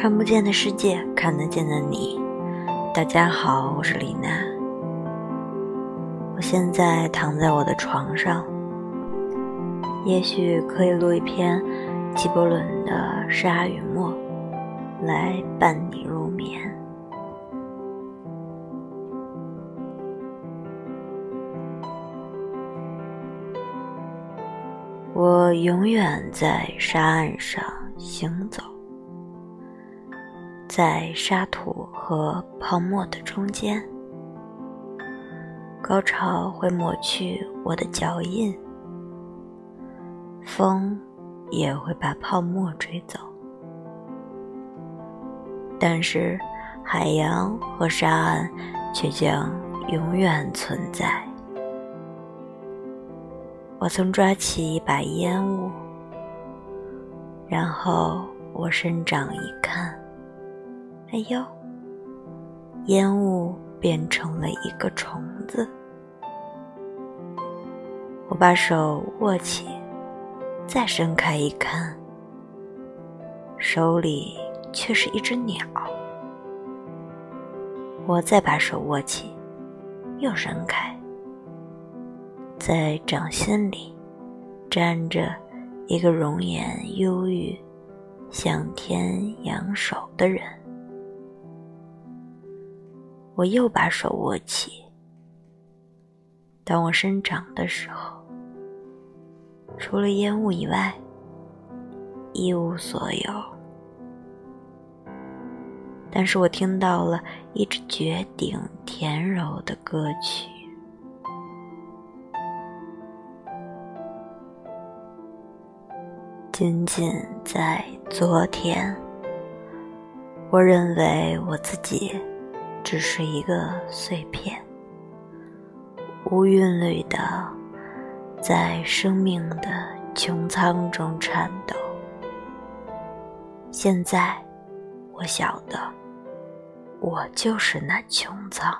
看不见的世界，看得见的你。大家好，我是李娜。我现在躺在我的床上，也许可以录一篇纪伯伦的《沙与沫》，来伴你入眠。我永远在沙岸上行走。在沙土和泡沫的中间，高潮会抹去我的脚印，风也会把泡沫吹走，但是海洋和沙岸却将永远存在。我曾抓起一把烟雾，然后我伸掌一看。哎呦！烟雾变成了一个虫子。我把手握起，再伸开一看，手里却是一只鸟。我再把手握起，又伸开，在掌心里粘着一个容颜忧郁、向天扬手的人。我又把手握起。当我伸掌的时候，除了烟雾以外，一无所有。但是我听到了一支绝顶甜柔的歌曲。仅仅在昨天，我认为我自己。只是一个碎片，无韵律的，在生命的穹苍中颤抖。现在，我晓得，我就是那穹苍，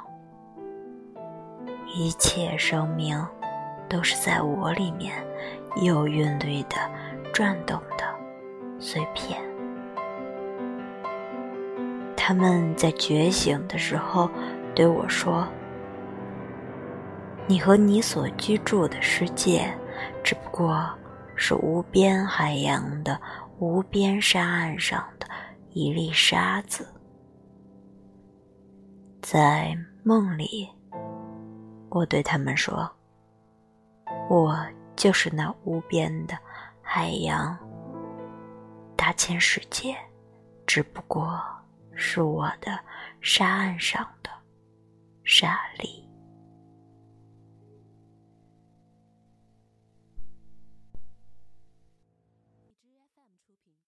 一切生命都是在我里面有韵律的转动的碎片。他们在觉醒的时候对我说：“你和你所居住的世界，只不过是无边海洋的无边沙岸上的一粒沙子。”在梦里，我对他们说：“我就是那无边的海洋，大千世界，只不过……”是我的沙岸上的沙粒。